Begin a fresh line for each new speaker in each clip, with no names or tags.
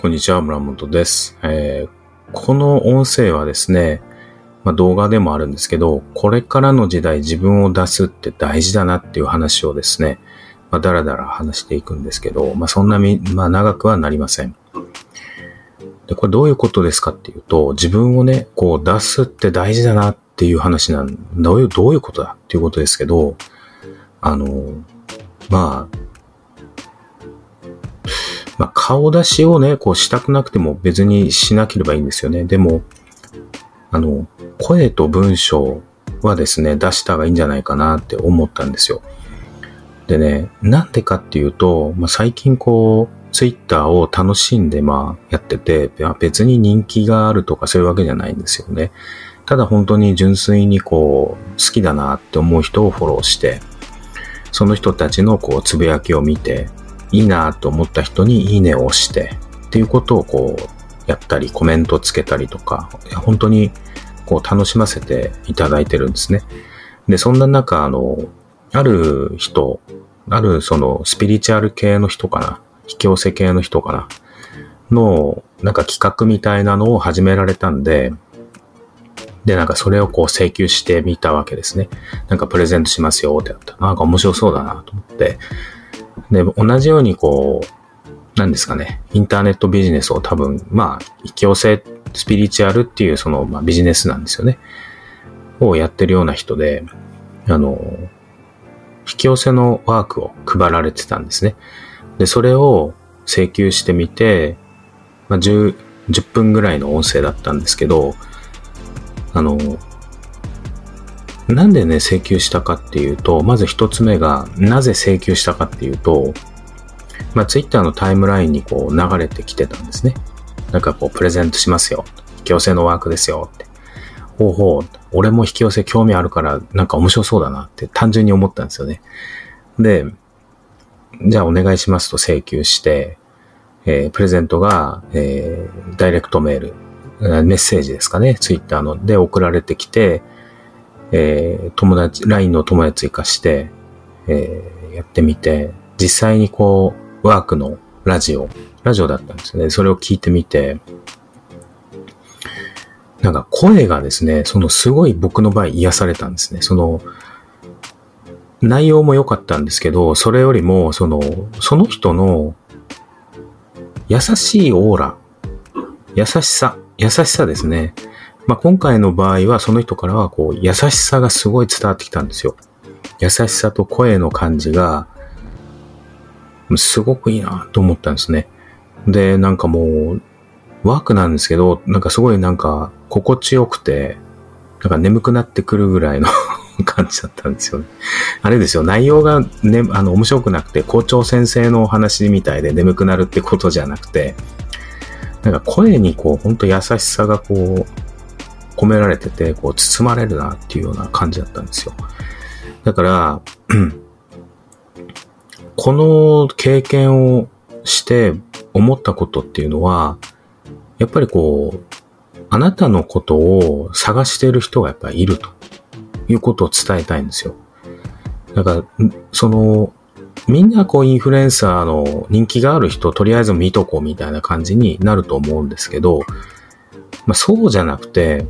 こんにちは、村本です。えー、この音声はですね、まあ、動画でもあるんですけど、これからの時代自分を出すって大事だなっていう話をですね、まあ、だらだら話していくんですけど、まあ、そんなみ、まあ、長くはなりません。で、これどういうことですかっていうと、自分をね、こう出すって大事だなっていう話なん、どういう、どういうことだっていうことですけど、あの、まあ、まあ、顔出しをね、こうしたくなくても別にしなければいいんですよね。でも、あの、声と文章はですね、出した方がいいんじゃないかなって思ったんですよ。でね、なんでかっていうと、まあ、最近こう、ツイッターを楽しんでまあやってて、別に人気があるとかそういうわけじゃないんですよね。ただ本当に純粋にこう、好きだなって思う人をフォローして、その人たちのこう、つぶやきを見て、いいなと思った人にいいねを押してっていうことをこうやったりコメントつけたりとか、本当にこう楽しませていただいてるんですね。で、そんな中、あの、ある人、あるそのスピリチュアル系の人かな、引き寄せ系の人かな、の、なんか企画みたいなのを始められたんで、で、なんかそれをこう請求してみたわけですね。なんかプレゼントしますよってやった。なんか面白そうだなと思って、で、同じようにこう、何ですかね、インターネットビジネスを多分、まあ、引き寄せスピリチュアルっていうその、まあ、ビジネスなんですよね。をやってるような人で、あの、引き寄せのワークを配られてたんですね。で、それを請求してみて、まあ、10、10分ぐらいの音声だったんですけど、あの、なんでね、請求したかっていうと、まず一つ目が、なぜ請求したかっていうと、まあ、ツイッターのタイムラインにこう流れてきてたんですね。なんかこう、プレゼントしますよ。引き寄せのワークですよって。ほうほう、俺も引き寄せ興味あるから、なんか面白そうだなって単純に思ったんですよね。で、じゃあお願いしますと請求して、えー、プレゼントが、えー、ダイレクトメール、メッセージですかね、ツイッターので送られてきて、えー、友達、LINE の友達追加して、えー、やってみて、実際にこう、ワークのラジオ、ラジオだったんですよね。それを聞いてみて、なんか声がですね、そのすごい僕の場合癒されたんですね。その、内容も良かったんですけど、それよりも、その、その人の優しいオーラ、優しさ、優しさですね。まあ、今回の場合はその人からはこう優しさがすごい伝わってきたんですよ。優しさと声の感じがすごくいいなと思ったんですね。で、なんかもうワークなんですけど、なんかすごいなんか心地よくて、なんか眠くなってくるぐらいの 感じだったんですよね。あれですよ、内容がね、あの面白くなくて校長先生のお話みたいで眠くなるってことじゃなくて、なんか声にこう、ほんと優しさがこう、込められてて、こう包まれるなっていうような感じだったんですよ。だから、この経験をして思ったことっていうのは、やっぱりこう、あなたのことを探している人がやっぱりいるということを伝えたいんですよ。だから、その、みんなこうインフルエンサーの人気がある人とりあえず見とこうみたいな感じになると思うんですけど、まあそうじゃなくて、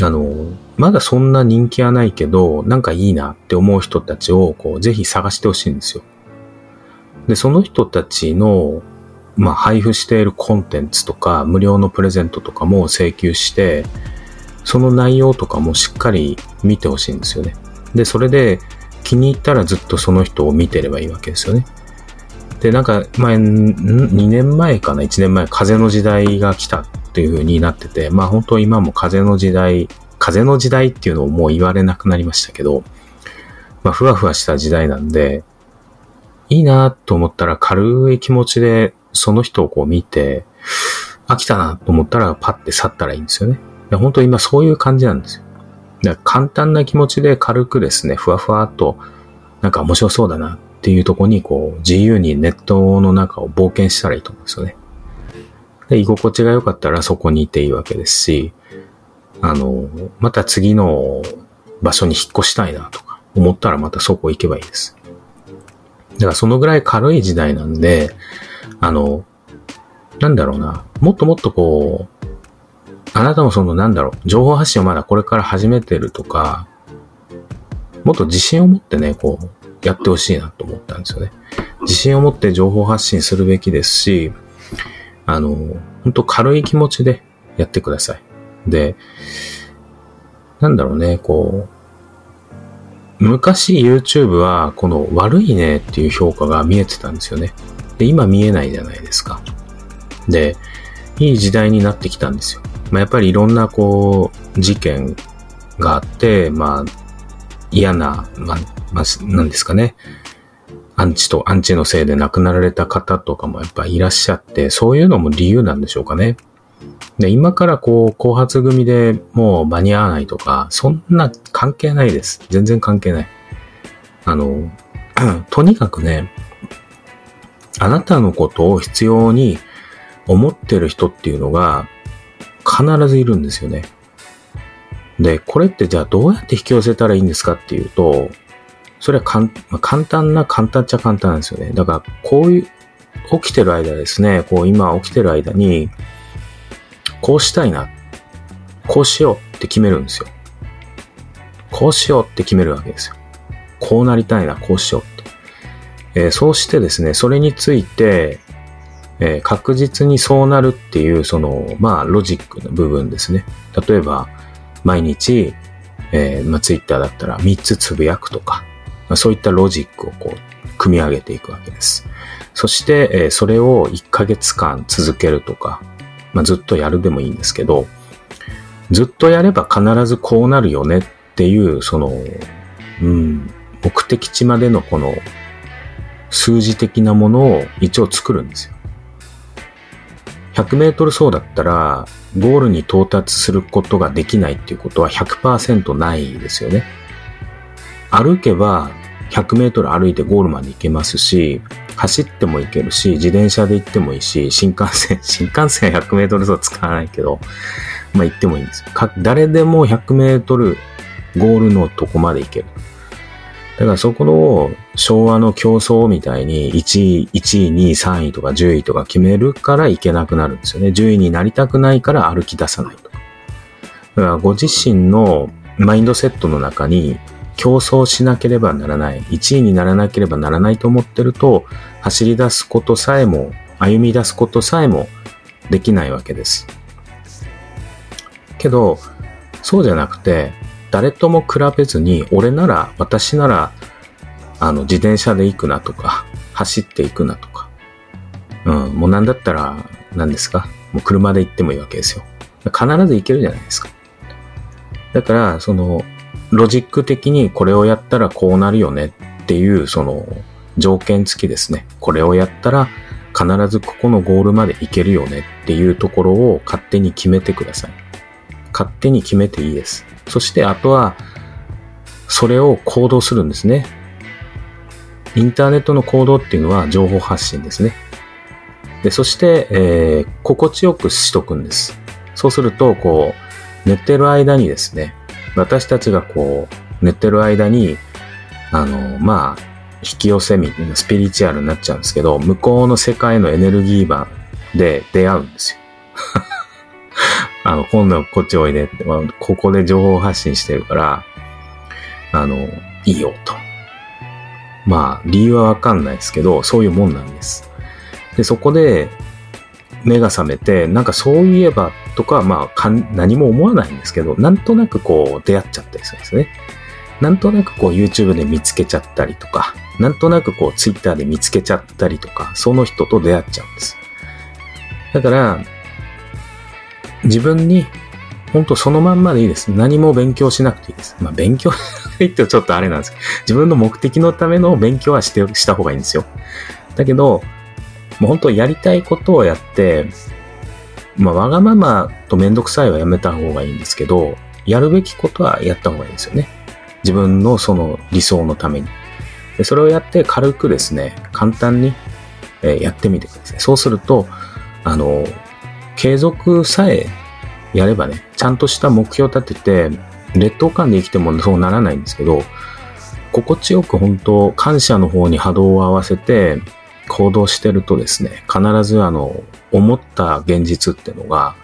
あの、まだそんな人気はないけど、なんかいいなって思う人たちを、こう、ぜひ探してほしいんですよ。で、その人たちの、まあ、配布しているコンテンツとか、無料のプレゼントとかも請求して、その内容とかもしっかり見てほしいんですよね。で、それで気に入ったらずっとその人を見てればいいわけですよね。で、なんか前、2年前かな、1年前、風の時代が来たっていう風になってて、まあ本当今も風の時代、風の時代っていうのをもう言われなくなりましたけど、まあふわふわした時代なんで、いいなと思ったら軽い気持ちでその人をこう見て、飽きたなと思ったらパッて去ったらいいんですよね。本当今そういう感じなんですよ。だから簡単な気持ちで軽くですね、ふわふわっと、なんか面白そうだなっていうとこにこう自由にネットの中を冒険したらいいと思うんですよね。で、居心地が良かったらそこにいていいわけですし、あの、また次の場所に引っ越したいなとか思ったらまたそこ行けばいいです。だからそのぐらい軽い時代なんで、あの、なんだろうな、もっともっとこう、あなたもそのなんだろう、情報発信をまだこれから始めてるとか、もっと自信を持ってね、こう、やってほしいなと思ったんですよね。自信を持って情報発信するべきですし、あの、本当軽い気持ちでやってください。で、なんだろうね、こう、昔 YouTube はこの悪いねっていう評価が見えてたんですよね。で、今見えないじゃないですか。で、いい時代になってきたんですよ。まあ、やっぱりいろんなこう、事件があって、まあ、嫌な、まあ、まあ、なんですかね。アンチとアンチのせいで亡くなられた方とかもやっぱいらっしゃって、そういうのも理由なんでしょうかね。で、今からこう、後発組でもう間に合わないとか、そんな関係ないです。全然関係ない。あの、とにかくね、あなたのことを必要に思ってる人っていうのが必ずいるんですよね。で、これってじゃあどうやって引き寄せたらいいんですかっていうと、それはかん、まあ、簡単な簡単っちゃ簡単なんですよね。だからこういう、起きてる間ですね、こう今起きてる間に、こうしたいな、こうしようって決めるんですよ。こうしようって決めるわけですよ。こうなりたいな、こうしようって。えー、そうしてですね、それについて、えー、確実にそうなるっていう、その、まあ、ロジックの部分ですね。例えば、毎日、えー、まあ、ツイッターだったら3つつぶやくとか、そういったロジックをこう、組み上げていくわけです。そして、え、それを1ヶ月間続けるとか、まあ、ずっとやるでもいいんですけど、ずっとやれば必ずこうなるよねっていう、その、うん、目的地までのこの数字的なものを一応作るんですよ。100メートル走だったら、ゴールに到達することができないっていうことは100%ないですよね。歩けば100メートル歩いてゴールまで行けますし、走っても行けるし、自転車で行ってもいいし、新幹線、新幹線100メートル走使わないけど、まあ行ってもいいんですよ。誰でも100メートルゴールのとこまで行ける。だからそこの昭和の競争みたいに1位、1位、2位、3位とか10位とか決めるからいけなくなるんですよね。10位になりたくないから歩き出さないとか。だからご自身のマインドセットの中に競争しなければならない、1位にならなければならないと思ってると、走り出すことさえも、歩み出すことさえもできないわけです。けど、そうじゃなくて、誰とも比べずに、俺なら、私なら、あの、自転車で行くなとか、走っていくなとか、うん、もうなんだったら、何ですか？もう車で行ってもいいわけですよ。必ず行けるじゃないですか。だから、その、ロジック的にこれをやったらこうなるよねっていう、その、条件付きですね。これをやったら必ずここのゴールまで行けるよねっていうところを勝手に決めてください。勝手に決めていいです。そしてあとは、それを行動するんですね。インターネットの行動っていうのは情報発信ですね。で、そして、えー、心地よくしとくんです。そうすると、こう、寝てる間にですね、私たちがこう、寝てる間に、あの、まあ、引き寄せみたいなスピリチュアルになっちゃうんですけど、向こうの世界のエネルギー版で出会うんですよ。あの、今度はこっちおいでって、ここで情報発信してるから、あの、いいよと。まあ、理由はわかんないですけど、そういうもんなんです。で、そこで、目が覚めて、なんかそういえばとか、まあ、何も思わないんですけど、なんとなくこう出会っちゃったりするんですね。なんとなくこう YouTube で見つけちゃったりとか、なんとなくこう Twitter で見つけちゃったりとか、その人と出会っちゃうんです。だから、自分に、本当そのまんまでいいです。何も勉強しなくていいです。まあ勉強しないいってちょっとあれなんですけど、自分の目的のための勉強はして、した方がいいんですよ。だけど、もう本当やりたいことをやって、まあわがままとめんどくさいはやめた方がいいんですけど、やるべきことはやった方がいいんですよね。自分のその理想のために。でそれをやって軽くですね、簡単に、えやってみてください。そうすると、あの、継続さえやればね、ちゃんとした目標を立てて、劣等感で生きてもそうならないんですけど、心地よく本当、感謝の方に波動を合わせて行動してるとですね、必ずあの、思った現実っていうのが、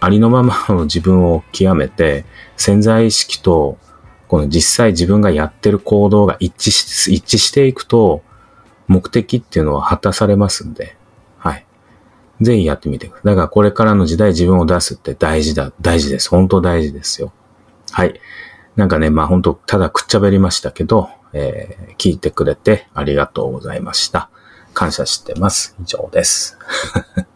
ありのままの自分を極めて、潜在意識と、この実際自分がやってる行動が一致し、一致していくと、目的っていうのは果たされますんで、はい。ぜひやってみてください。だからこれからの時代自分を出すって大事だ、大事です。本当大事ですよ。はい。なんかね、まあ本当ただくっちゃべりましたけど、えー、聞いてくれてありがとうございました。感謝してます。以上です。